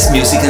Best music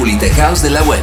tech house de la web,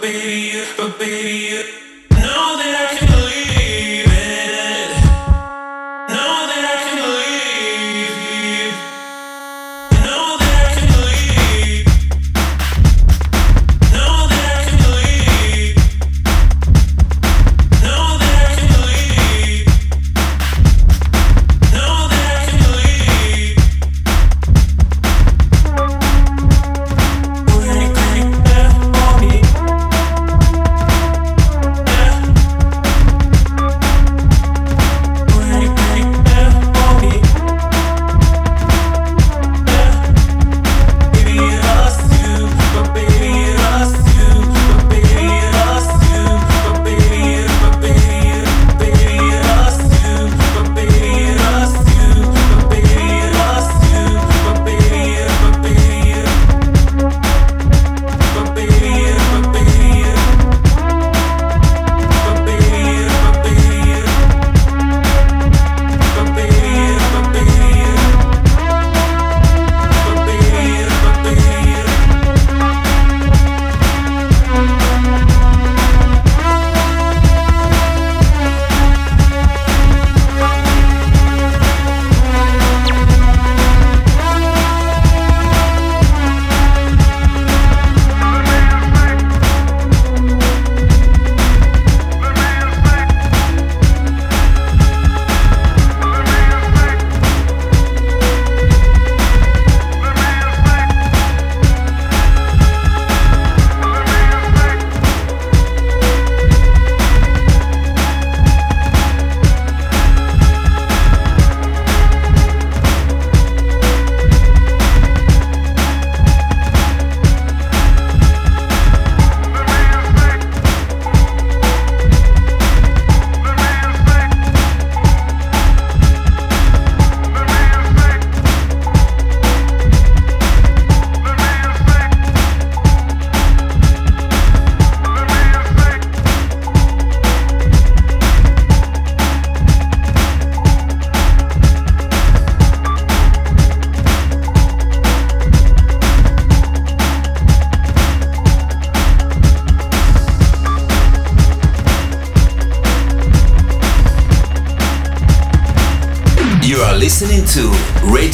baby, but baby.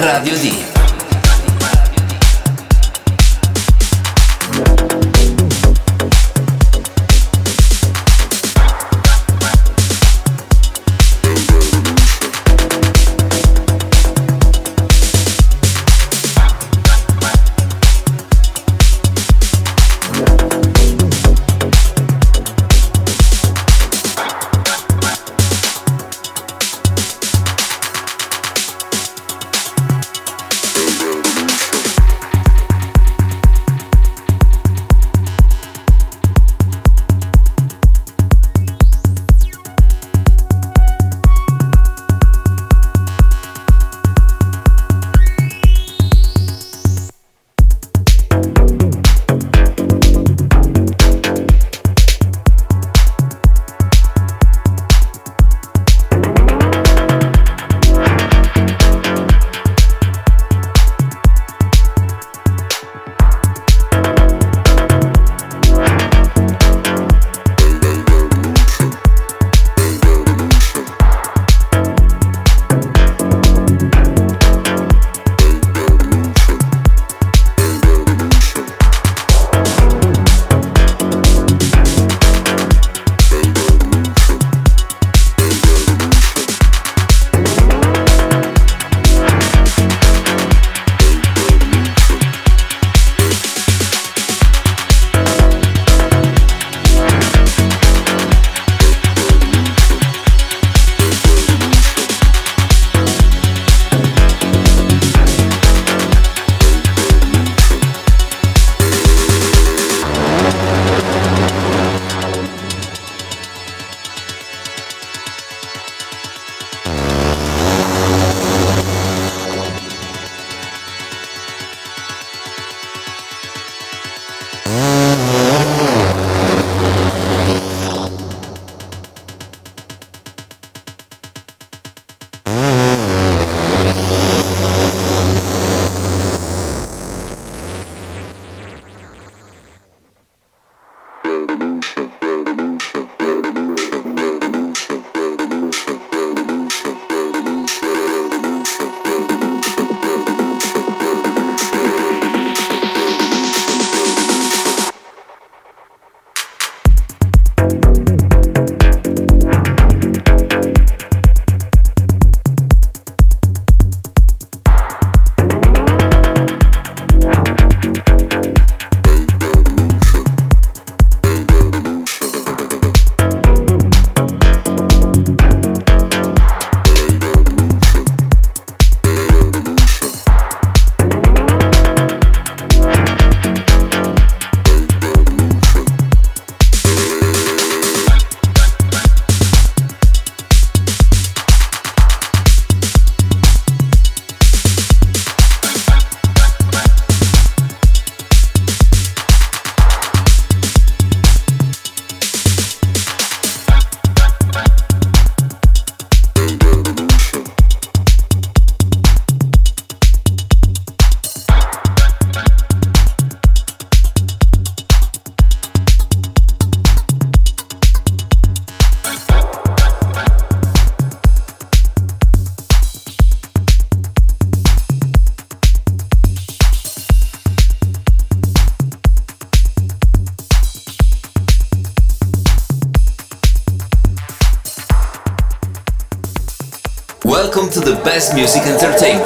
Radio D. jazz music entertainment.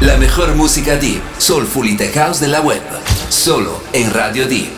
La mejor música deep, soulful y tech house de la web, solo en Radio Deep.